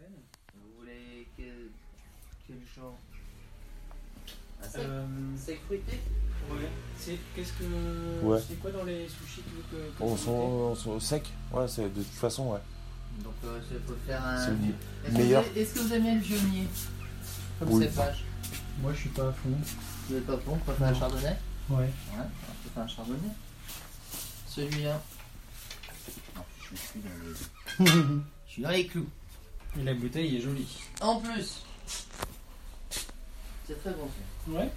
peine. Vous voulez quel, quel genre? Ah, sec, Euh, sec fruité? ouais. C'est qu'est-ce que Ouais. c'est quoi dans les sushis que, que, tu sont, on sont secs Ouais, c'est de toute façon, ouais. Donc euh, faut faire un. C'est le Est-ce que meilleur. vous- Est-ce que vous aimez le vionnier Comme Oui. cépage Moi, je suis pas à fond. Vous n'êtes pas bon pour faire un Non. chardonnay? Ouais. Ouais, on peut faire un chardonnay. Celui-là. Non, je suis dans les. Je suis dans les clous. Et la bouteille est jolie. En plus, c'est très bon ça. Ouais.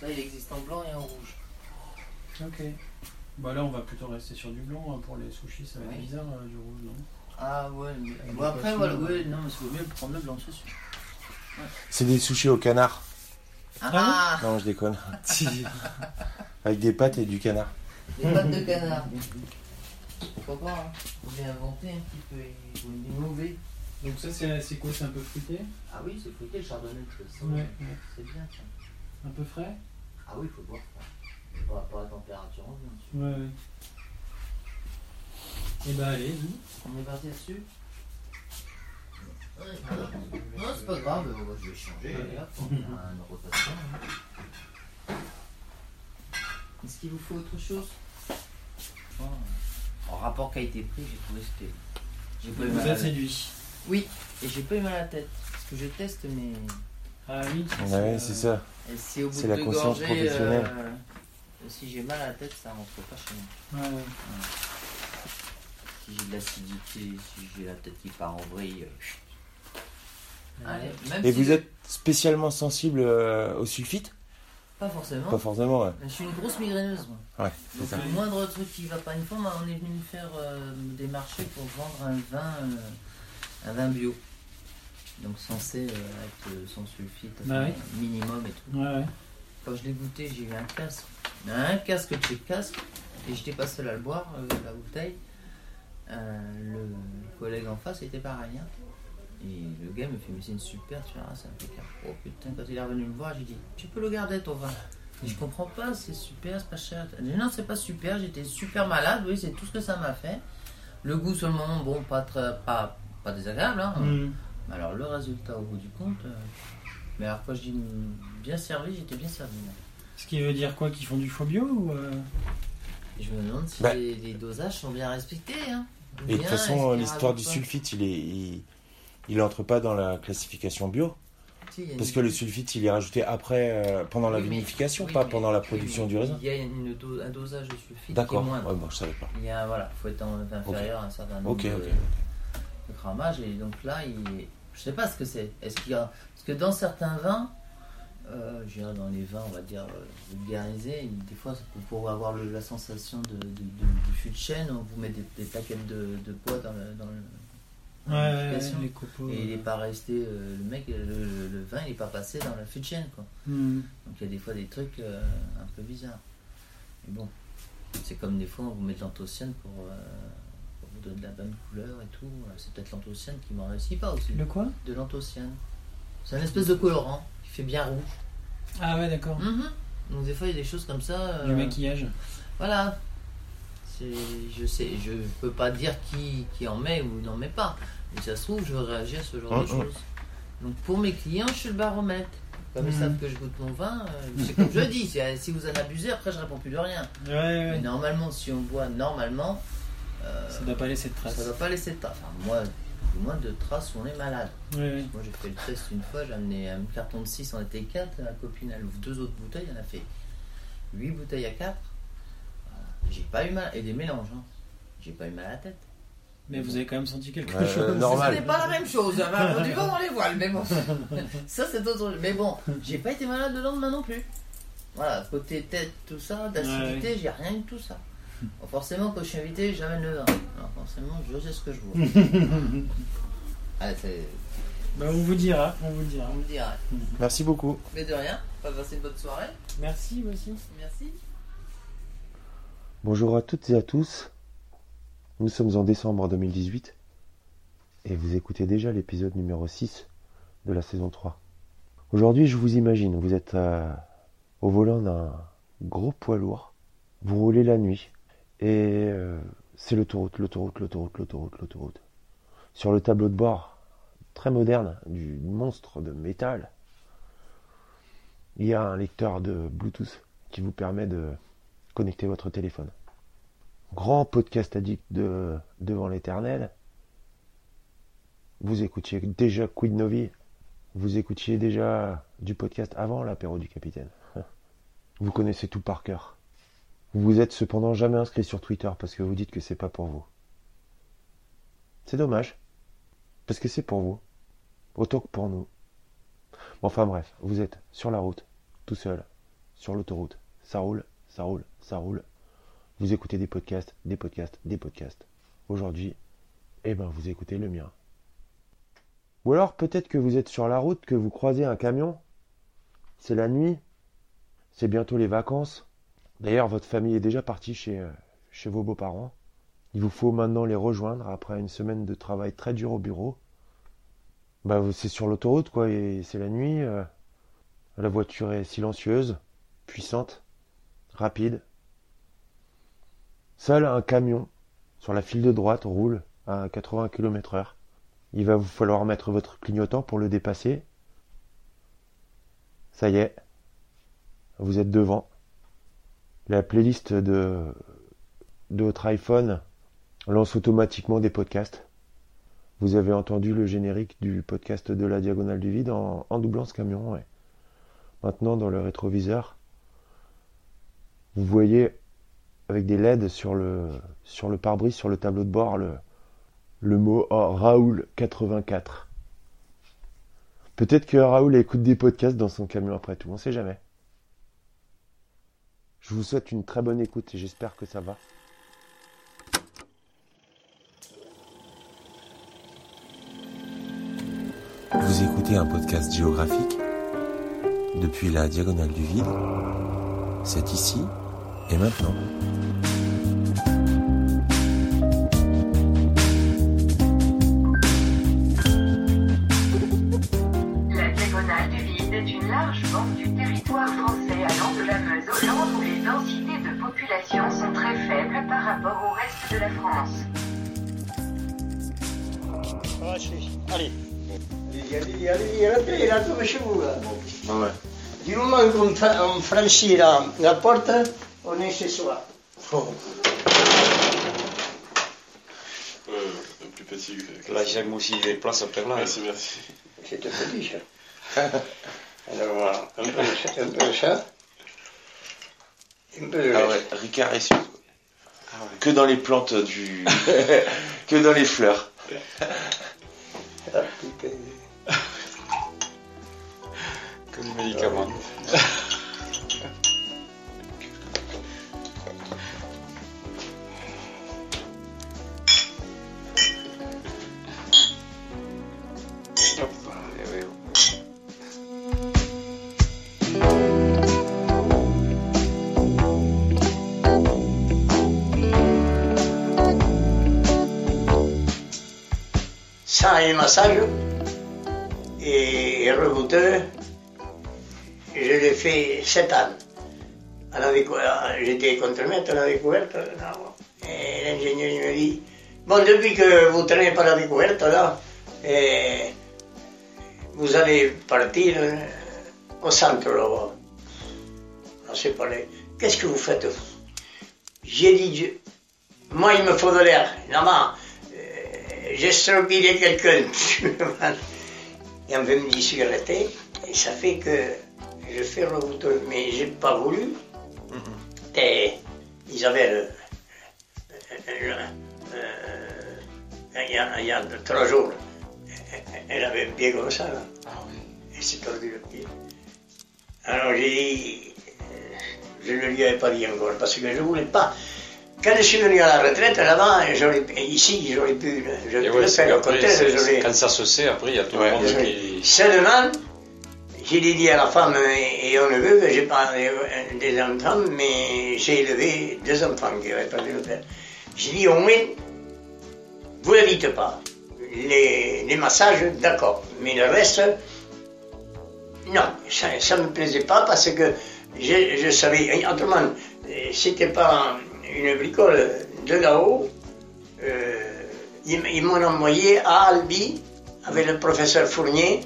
Ça, il existe en blanc et en rouge. Ok. Bah là, on va plutôt rester sur du blanc hein, pour les sushis. Ça va être bizarre euh, du rouge, non? Ah ouais, mais... Bon, des après, voilà, ouais. ouais, non, mais c'est mieux prendre le blanc, c'est sûr. C'est des sushis au canard. Ah, Non, je déconne. Avec des pâtes et du canard. Les pattes de canard. Pourquoi pas, hein bien inventer un petit peu, faut innover. Donc ça, c'est quoi C'est un peu fruité? Ah oui, c'est fruité le chardonnay façon. Ouais. C'est bien ça. Un peu frais? Ah oui, il faut boire à la température ambiante. Ouais, ouais. Et bah allez, nous. On est parti dessus Non, c'est pas grave, euh, moi, je vais changer. une rotation. hein. Est-ce qu'il vous faut autre chose? En rapport qualité-prix, j'ai trouvé que c'était. J'ai pas eu Vous mal à séduit. Oui, et j'ai pas eu mal à la tête. Parce que je teste mes. Ah oui Ouais, euh, c'est ça. Et si au bout C'est de la conscience gorgées, professionnelle. euh, si j'ai mal à la tête, ça rentre pas chez moi. Ouais, ouais. Si j'ai de l'acidité, si j'ai la tête qui part en vrille. euh. Allez, même Et si vous êtes spécialement sensible euh, au sulfite? Pas forcément. Pas forcément, ouais. Je suis une grosse migraineuse, moi. Ouais, c'est Donc ça. le moindre truc qui va pas une fois, on est venu me faire euh, des marchés pour vendre un vin, euh, un vin bio. Donc censé euh, être sans sulfite, Bah oui. minimum et tout. Ouais, ouais. Quand je l'ai goûté, j'ai eu un casque. Un casque de chez casque. Et j'étais pas seul à le boire, euh, la bouteille. Euh, le collègue en face était pareil. hein. Et le gars me fait, mais c'est une super, tu vois, c'est impeccable. Oh putain, quand il est revenu me voir, j'ai dit, tu peux le garder ton vin. Et je comprends pas, c'est super, c'est pas cher. Dit, non, c'est pas super, j'étais super malade, oui, c'est tout ce que ça m'a fait. Le goût sur le moment, bon, pas, très, pas, pas désagréable, hein. Mm. Mais Alors le résultat au bout du compte, euh, mais alors quand je dis bien servi, j'étais bien servi. moi. Ce qui veut dire quoi Qu'ils font du faux bio ou euh, je me demande si Bah. les, les dosages sont bien respectés. Hein. Et de toute façon, l'histoire du sulfite, il est, il, il entre pas dans la classification bio. Si, Parce une- que le sulfite, il est rajouté après, euh, pendant la Oui, vinification, oui, pas mais- pendant la production du raisin. Il y a une do- un dosage de sulfite qui est D'accord. moindre. Ouais, bon, je savais pas. Il y a voilà, faut être en- inférieur à un certain nombre Ok, de, ok. de grammages et donc là, il, je sais pas ce que c'est. Est-ce qu'il y a parce que dans certains vins, euh, je dirais dans les vins, on va dire euh, vulgarisés, des fois pour, avoir le- la sensation de, de, de- fût de chêne, on vous met des, des plaquettes de, de dans le dans le dans Ouais, ouais, l'application. les copeaux. Et il n'est pas resté, euh, le mec, le, le- le vin, il n'est pas passé dans la fût de quoi. Mm. Donc il y a des fois des trucs euh, un peu bizarres. Mais bon, c'est comme des fois on vous met de l'anthocyane pour, euh, pour vous donner de la bonne couleur et tout. C'est peut-être l'anthocyane qui m'en réussit pas aussi. Le quoi? De l'anthocyane. C'est un espèce de colorant qui fait bien rouge. Ah ouais, d'accord. Mhm. Donc des fois il y a des choses comme ça. euh, Du maquillage. Voilà. C'est, je sais, je peux pas dire qui, qui en met ou n'en met pas. Mais ça se trouve, je réagis à ce genre de Mhm. choses. Donc pour mes clients, je suis le baromètre. Comme ils Mhm. savent que je goûte mon vin, euh, c'est comme je dis, si, vous en abusez, après je réponds plus de rien. Ouais, ouais. Mais normalement, si on boit normalement, euh, Ça doit pas laisser de ça traces. ne doit pas laisser de traces. Enfin, moi, du moins de traces où on est malade. Moi, j'ai fait le test une fois, j'ai amené un carton de 6, on était 4. La copine, elle ouvre deux autres bouteilles, elle en a fait 8 bouteilles à 4. J'ai pas eu mal, et des mélanges, hein. J'ai pas eu mal à la tête. Mais vous avez quand même senti quelque Ouais, chose. normal. Ce n'est pas la même chose, hein. Du vent dans les voiles, mais bon. ça, c'est autre Mais bon, j'ai pas été malade le lendemain non plus. Voilà, côté tête, tout ça, d'acidité, j'ai rien eu de tout ça. Bon, forcément, quand je suis invité, j'amène le vin. Alors, forcément, je sais ce que je vois. ah. Bah, on vous dira, on vous dira. On me dira. Merci beaucoup. Mais de rien, pas passer une bonne soirée. Merci vous aussi. Merci. Bonjour à toutes et à tous. Nous sommes en décembre 2018 et vous écoutez déjà l'épisode numéro 6 de la saison 3. Aujourd'hui, je vous imagine, vous êtes euh, au volant d'un gros poids lourd, vous roulez la nuit et euh, c'est l'autoroute, l'autoroute, l'autoroute, l'autoroute, l'autoroute. sur le tableau de bord très moderne du monstre de métal, il y a un lecteur de Bluetooth qui vous permet de connecter votre téléphone. Grand podcast addict de devant l'éternel. Vous écoutiez déjà Quid Novi? Vous écoutiez déjà du podcast avant l'apéro du capitaine? Vous connaissez tout par cœur. Vous vous êtes cependant jamais inscrit sur Twitter parce que vous dites que c'est pas pour vous. C'est dommage. Parce que c'est pour vous. Autant que pour nous. Enfin bref, vous êtes sur la route, tout seul, sur l'autoroute. Ça roule, ça roule, ça roule. Vous écoutez des podcasts, des podcasts, des podcasts. Aujourd'hui, eh ben vous écoutez le mien. Ou alors peut-être que vous êtes sur la route, que vous croisez un camion. C'est la nuit, c'est bientôt les vacances. D'ailleurs, votre famille est déjà partie chez, euh, vos beaux-parents. Il vous faut maintenant les rejoindre après une semaine de travail très dur au bureau. Bah, c'est sur l'autoroute, quoi, et c'est la nuit. Euh, la voiture est silencieuse, puissante, rapide. Seul un camion sur la file de droite roule à 80 km heure. Il va vous falloir mettre votre clignotant pour le dépasser. Ça y est, vous êtes devant. La playlist de, de votre iPhone lance automatiquement des podcasts. Vous avez entendu le générique du podcast de la diagonale du vide en, doublant ce camion. Maintenant, dans le rétroviseur, vous voyez avec des LED sur le, sur le pare-brise, sur le tableau de bord, le, le mot oh, Raoul 84. Peut-être que Raoul écoute des podcasts dans son camion après tout, on sait jamais. Je vous souhaite une très bonne écoute et j'espère que ça va. Vous écoutez un podcast géographique? Depuis la diagonale du vide. C'est ici et maintenant. La diagonale du vide est une large bande du territoire français allant de la Meuse au Land où les densités de population sont très faibles par rapport au reste de la France. Allez. Allez, allez, allez, là, comme chez vous, là. Du moment qu'on fa- on franchit la, la porte, on est chez soi. Euh, plus petit que. Là, j'aime aussi les places après là. Merci, merci. C'est tout petit, ça. Alors voilà, un peu, un peu de ça. Un peu de Ah ouais, Ricard et surtout. Que dans les plantes du. que dans les fleurs. Ah, putain. Que les médicaments. Ça et massage et je l'ai fait sept ans. J'étais contremaître à la découverte. là. Et l'ingénieur me dit Bon, depuis que vous traînez par la découverte, là, eh, vous allez partir euh, au centre là-bas. On s'est parlé. Qu'est-ce que vous faites J'ai dit Moi, il me faut de l'air. Là-bas, euh, j'ai stropillé quelqu'un. Et on veut me cigarette. Et ça fait que je fais le bouton. Mais j'ai pas voulu. Et Isabelle, euh, euh, euh, il, y a, il y a trois jours, elle avait un pied comme ça. Là. Elle s'est tordu le pied. Alors j'ai dit, euh, je ne lui avais pas dit encore parce que je ne voulais pas. Quand je suis venu à la retraite là-bas, ici j'aurais pu, je ouais, faire le après, j'aurais- quand ça se sait, après, il y a tout le monde qui. Seulement, j'ai dit à la femme et au neveu que j'ai pas des, des enfants, mais j'ai élevé deux enfants qui n'avaient pas le père. J'ai dit au moins, vous ne dites pas. Les, les massages, d'accord, mais le reste, non, ça ne me plaisait pas parce que je, je savais, autrement, euh, c'était pas une bricole de là-haut, euh, ils, ils m'ont envoyé à Albi avec le professeur Fournier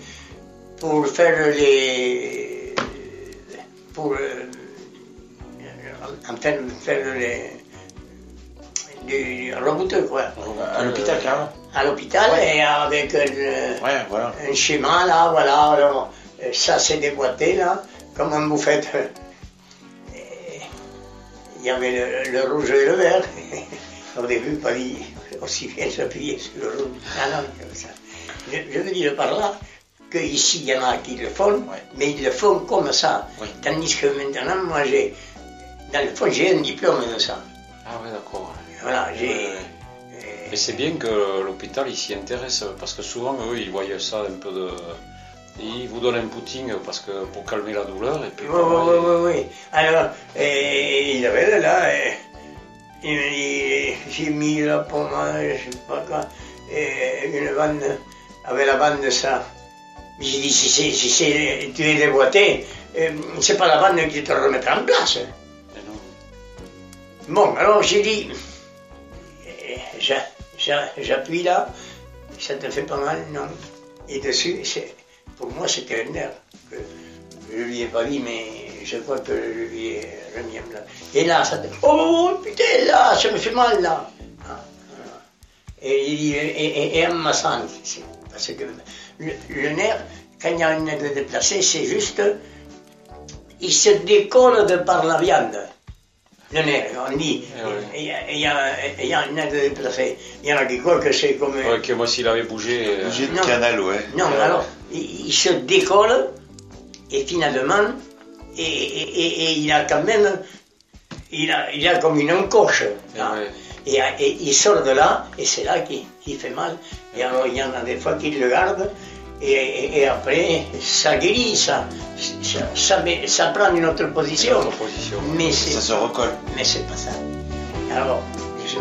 pour faire les. pour. euh, enfin, faire les. du rebouteux, quoi. À l'hôpital, carrément. À l'hôpital Ouais. et avec un, Ouais, voilà. un schéma, là, voilà. Alors, ça s'est déboîté, là, comme un bouffette. Il y avait le, le rouge et le vert. Au début, pas aussi bien s'appuyer sur le rouge. Ah non, comme ça. Je, je veux dire par là qu'ici, il y en a qui le font, Ouais. mais ils le font comme ça. Oui. Tandis que maintenant, moi, j'ai, dans le fond, j'ai un diplôme de ça. Ah ouais, d'accord. Voilà, j'ai. Ouais, euh, Mais c'est bien que l'hôpital s'y intéresse parce que souvent eux ils voyaient ça un peu de. Ils vous donnent un pudding parce que pour calmer la douleur et puis. Oui, oui, oui, oui, oui. Alors, et, il avait là, et, il me dit, j'ai mis la pommade, je sais pas quoi, et une bande, avec la bande de ça. J'ai dit, si c'est, si c'est, tu es déboîté, c'est pas la bande qui te remettra en place. mais non. Bon, alors j'ai dit, j'a- j'a- j'appuie là, ça te fait pas mal, non Et dessus, c'est, pour moi, c'était un nerf. Que je lui ai pas dit, mais je crois que je lui ai remis en place. Et là, ça. Oh putain, là, ça me fait mal, là. Ah, voilà. Et il dit, et, et, et en massant, c'est- parce que le, le nerf, quand il y a un nerf déplacé, c'est juste, il se décolle de par la viande. Le nerf, on dit, ouais. il y, a- y y un nerf déplacé. Il y en a qui croient que c'est comme... Ouais, que moi s'il avait bougé. euh, de Non. canal, ouais. Non, Ouais. alors, il, se décolle et finalement, et, et- et- et il a quand même, il a, il a comme une encoche. là. ouais. Et, et il sort de là, et c'est là qu'il fait mal. Et alors, il y en a des fois qui le gardent, et, après, ça guérit, ça, ça, ça, met- ça prend une autre position. Une autre position. Mais Ça se recolle. mais c'est pas ça. Alors, je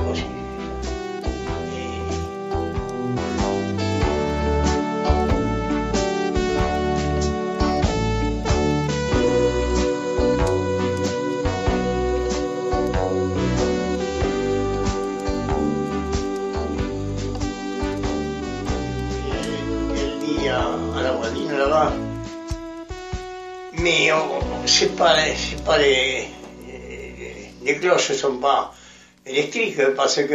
pas, pas les, les, les cloches ne sont pas électriques parce que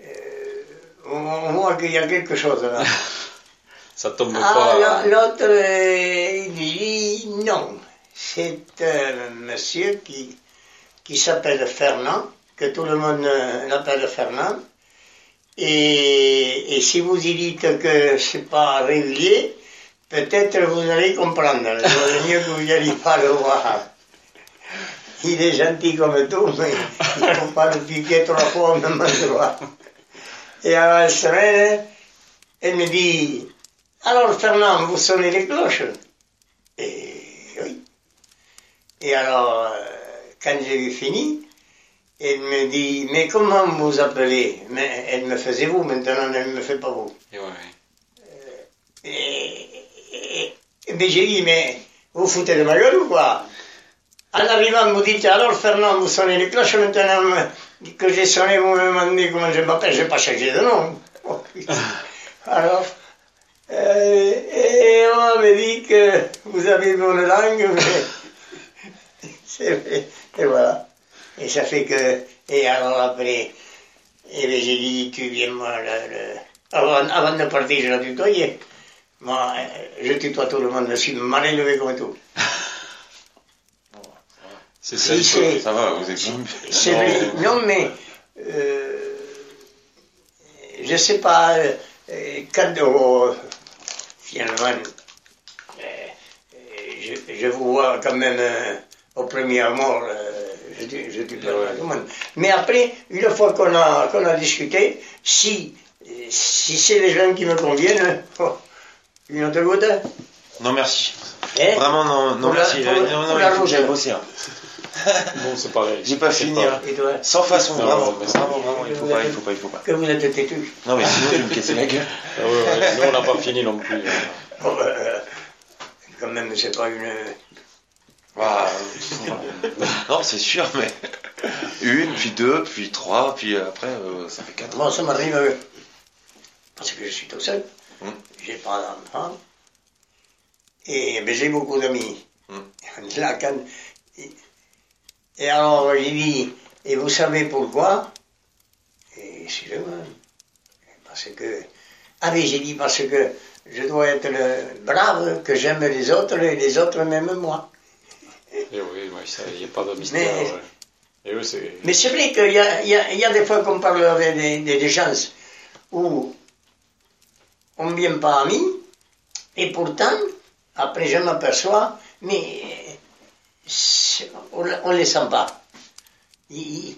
euh, on, voit qu'il y a quelque chose là. Ça tombe Ah, pas. la- l'autre, euh, il dit non. C'est un monsieur qui, qui s'appelle Fernand, que tout le monde euh, l'appelle Fernand. Et, et si vous y dites que c'est pas régulier, peut-être vous allez comprendre. Il vaut mieux que vous n'alliez pas le voir. Il est gentil comme tout, mais il ne faut pas le piquer trois fois au même endroit. Et à la semaine, elle me dit Alors Fernand, vous sonnez les cloches Et oui. Et alors, euh, quand j'ai eu fini, elle me dit Mais comment vous appelez? Mais elle me faisait vous, maintenant elle ne me fait pas vous. Et ouais. Et, et, et ben, j'ai dit, mais vous foutez de ma gueule ou quoi? En arrivant, vous dites, alors Fernand, vous sonnez les cloches, maintenant me- que j'ai sonné, vous me demandez comment je m'appelle, je n'ai pas changé de nom. Alors, euh, et on m'avait dit que vous avez une bonne langue, mais c'est vrai, et voilà. Et ça fait que, et alors après, et j'ai dit, tu viens moi, le, le- avant, avant de partir, je la tutoyais. Moi, je tutoie tout le monde, je suis mal élevé comme tout. C'est c'est- Ça va, vous êtes Non. mais euh, je sais pas, euh, euh, quand finalement, euh, je, je vous vois quand même au premier amour, je, je dis pas Ouais. tout le monde. Mais après, une fois qu'on a, qu'on a discuté, si, si c'est les gens qui me conviennent, oh, une autre goutte, Non, merci. hein Vraiment, non, non merci. pour- non, non, la il faut que rouge. j'aille bosser. hein. Bon, c'est pareil. J'ai pas fini. hein. Et toi, Sans façon, Non, vraiment. mais Vraiment, vraiment, il faut pas, il faut pas, il faut pas. que vous êtes têtu. Non, mais sinon, je vais me casser la gueule. Ah ouais, ouais. Nous on n'a pas fini non plus. Bon, euh, quand même, c'est pas une. Waouh. non, c'est sûr, mais une, puis deux, puis trois, puis après, euh, ça fait quatre. Moi, ça m'arrive. euh, parce que je suis tout seul. Hum. J'ai pas d'enfant. Et ben, j'ai beaucoup d'amis. Hum. Là, quand- Et alors, j'ai dit, et vous savez pourquoi? Et excusez-moi. Parce que. Ah oui, j'ai dit parce que je dois être le brave, que j'aime les autres et les autres m'aiment moi. Et Eh oui, il n'y a pas de mystère. Mais- ouais. Et oui, c'est. Mais c'est vrai qu'il y a, y, a, il y a des fois qu'on parle des, des, des gens où on ne vient pas amis, et pourtant, après je m'aperçois, mais on ne les sent pas. Il-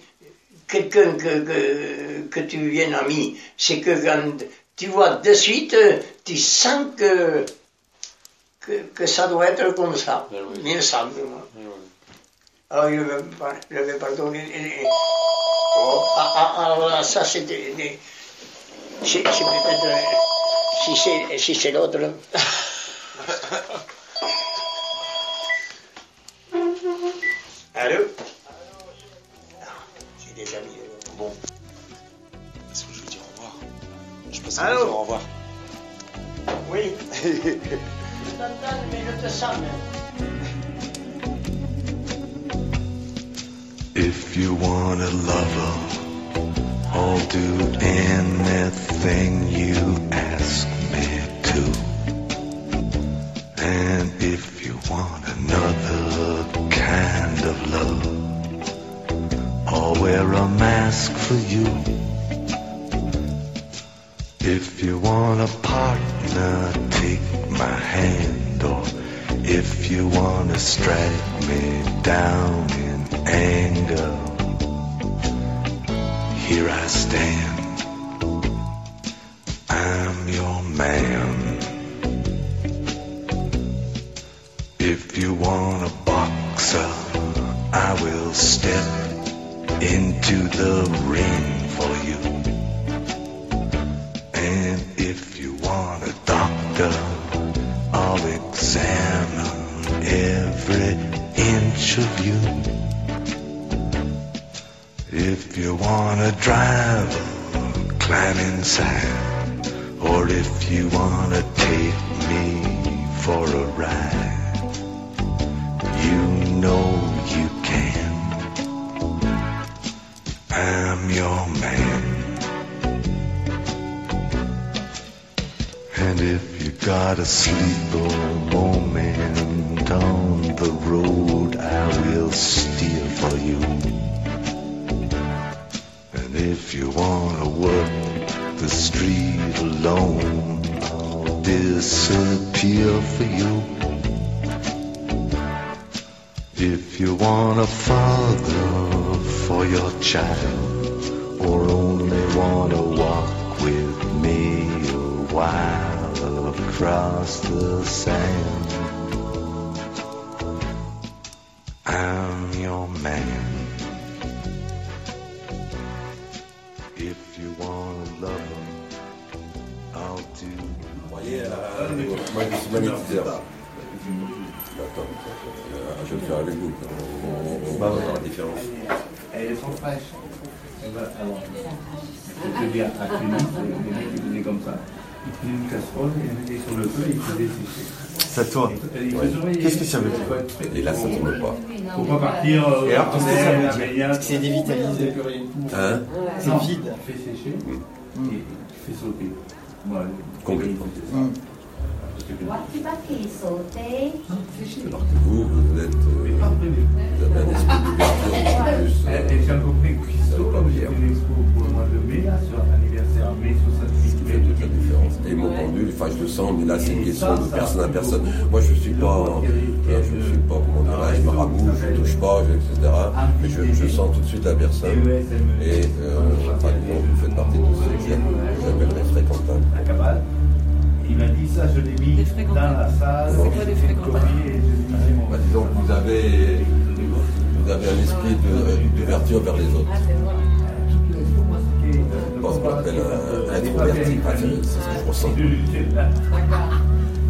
Quelqu'un que, que, que tu viennes ami, c'est que quand tu vois de suite, tu sens que, que, que ça doit être comme ça. Eh oui. Il me semble, moi. Oui. Alors, je vais, pas- je vais pardonner. les- Oh, ah, ah, alors là, ça, C'est peut-être. euh, Si c'est si c'est l'autre. mais- If you want a lover, I'll do anything you ask me to. And if you want another kind of love, I'll wear a mask for you. If you want a partner, take my hand, or if you want to strike me down in anger, here I stand. I'm your man. If you want a boxer, I will step into the ring wanna drive, climb inside. Or if you wanna take me for a ride, you know you can. I'm your man. And if you gotta sleep a moment on the road, I will steer for you. If you wanna work the street alone, I'll disappear for you. If you want a father for your child, or only wanna walk with me a while across the sand, I'm your man. Je suis magnétiseur. Attends, euh, je vais le faire avec vous. On, on, on va voir la différence. Elles sont fraîches. Elles va- alors, je te dire, à Tunis, les mecs ils faisaient comme ça. Ils prenaient une casserole, ils mettaient sur le feu et ils faisaient sécher. Ça tourne. Ouais. Qu'est-ce que ça veut dire. Et là, ça ne tourne pas. Faut pas partir. euh, Et alors, qu'est-ce que ça veut dire c'est dévitalisé. Hein C'est vide. Tu fais sécher Mm. et tu fais sauter. Voilà. Complètement. Mm. Alors que vous, vous êtes, euh, Mais prévu. vous avez un esprit d'ouverture en plus. Et euh, et j'ai rencontré Christo, pas comme j'ai fait une expo pour le mois de mai, là, sur l'anniversaire mai 68 qui fait toute la différence. Et mon pendule, enfin je le sens, mais là c'est une question de personne à personne. Moi je suis pas, euh, je suis pas, comment dirais-je, marabout, je touche pas, etc. Mais je, je sens tout de suite la personne. Et euh, enfin, vous faites partie de ceux que j'aime, ça, je l'ai mis dans la salle. C'est quoi des dit, Bah, disons que vous avez, vous avez un esprit de- d'ouverture vers les autres. Bon, on m'appelle un introverti, Ah, c'est c'est ce que je ressens.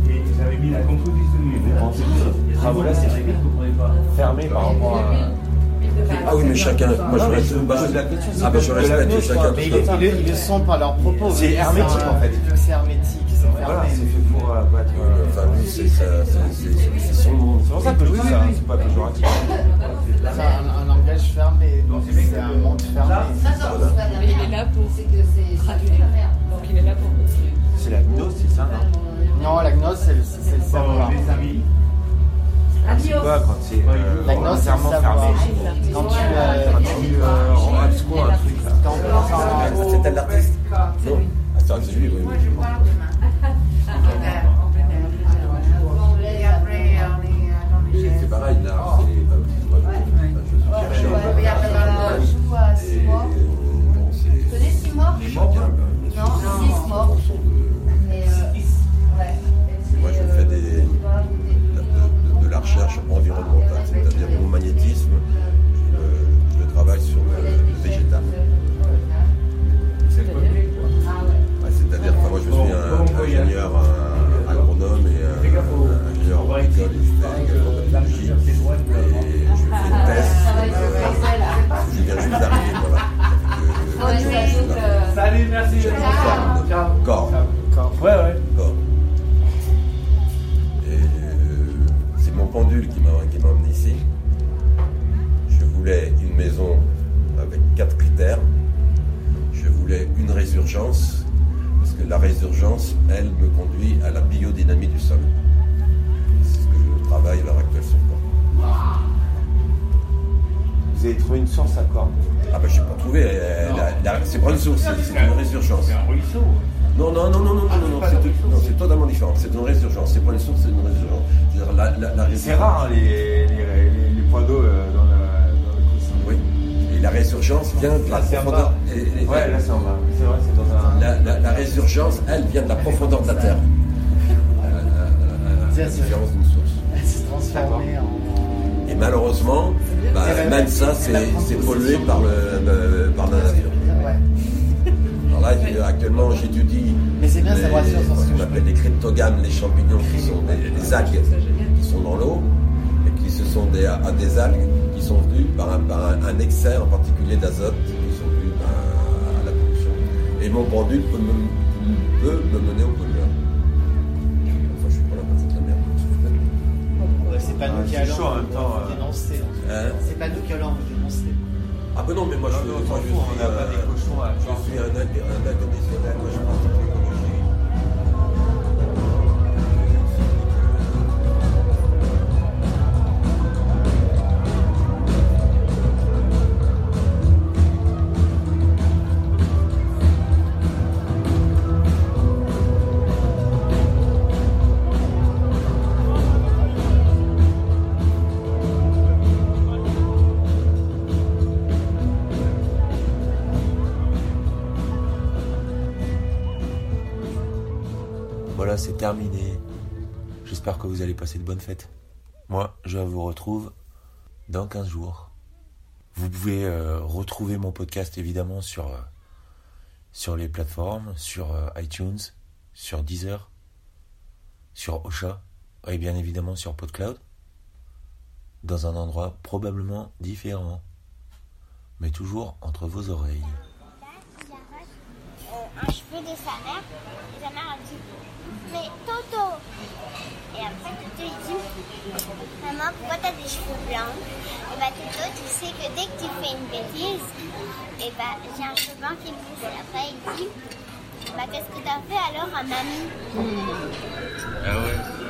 Et j'avais mis la composition du ces travaux-là, c'est fermé par rapport à, Ah oui, mais chacun. Moi, je reste. bah, ah, bah, je respecte chacun. Mais ils, ils- le sont par leur propos. C'est hermétique, en fait. C'est hermétique, Voilà, c'est fait pour, euh, pour être. euh, Enfin, lui, c'est c'est- c'est- c'est son monde. C'est pour ça que je dis ça, c'est pas péjoratif. C'est un, un langage fermé, donc c'est un monde fermé. Mais il est là pour traduire. Donc il est là pour. C'est la gnose, c'est ça, non Non, la gnose, c'est le, c'est savoir. C'est quoi quand c'est euh, La gnose, c'est fermé Quand tu, euh, Quand tu euh, rends abscons un truc là. un- C'est elle l'artiste Non. Ah, c'est que c'est lui, oui. Pendule qui m'a qui m'a emmené ici. Je voulais une maison avec quatre critères. Je voulais une résurgence, parce que la résurgence, elle, me conduit à la biodynamie du sol. C'est ce que je travaille à l'heure actuelle sur quoi. Vous avez trouvé une source à corps Ah ben je n'ai pas trouvé, c'est pas une source, c'est une résurgence. C'est un ruisseau. Non, non, non, non, non, non, non, non, c'est tout- non, c'est totalement différent. C'est une résurgence, c'est pas une source, c'est une résurgence. C'est-à-dire la, la, la C'est rare hein, les, les, les, les points d'eau euh, dans, le coussin. Oui. Et la résurgence vient de la en profondeur. et- et- Ouais, là c'est en bas. C'est vrai, c'est dans un. La, la- la résurgence, elle, vient de la profondeur de la terre. Euh, euh, la différence d'une source. Elle s'est transformée en. Et malheureusement, bah, même ça, c'est pollué par, le, le- par la nature. Ouais. Alors là, j'ai- actuellement, j'étudie Mais c'est bien, ça les- me rassure sur ce qu'on appelle les cryptogames, les champignons qui sont des, des algues qui sont dans l'eau et qui ce sont des, à des algues qui sont venues par un, par un, un excès en particulier d'azote qui sont venues ben, à la pollution. Et mon pendule peut me, peut me mener au pollueur. Enfin, je suis pas là pour foutre la merde. Ouais, c'est pas nous qui allons euh. dénoncer. Hein C'est pas nous qui allons. Ah ben non, mais moi je, Non, moi, suis, on n'a pas des cochons à je suis un, un l'écologie. Terminé. J'espère que vous allez passer de bonnes fêtes. Moi, je vous retrouve dans 15 jours. Vous pouvez euh, retrouver mon podcast évidemment sur, euh, sur les plateformes, sur euh, iTunes, sur Deezer, sur Ocha et bien évidemment sur PodCloud. Dans un endroit probablement différent, mais toujours entre vos oreilles. euh, un cheveu de sa mère. Et sa mère a dit Mais Toto. Et après, Toto il dit Maman, pourquoi t'as des cheveux blancs? Et bah, Toto, tu sais que dès que tu fais une bêtise, et bah, j'ai un cheveu blanc qui me pousse. Et après, il dit Bah, qu'est-ce que t'as fait alors à mamie? Ah ouais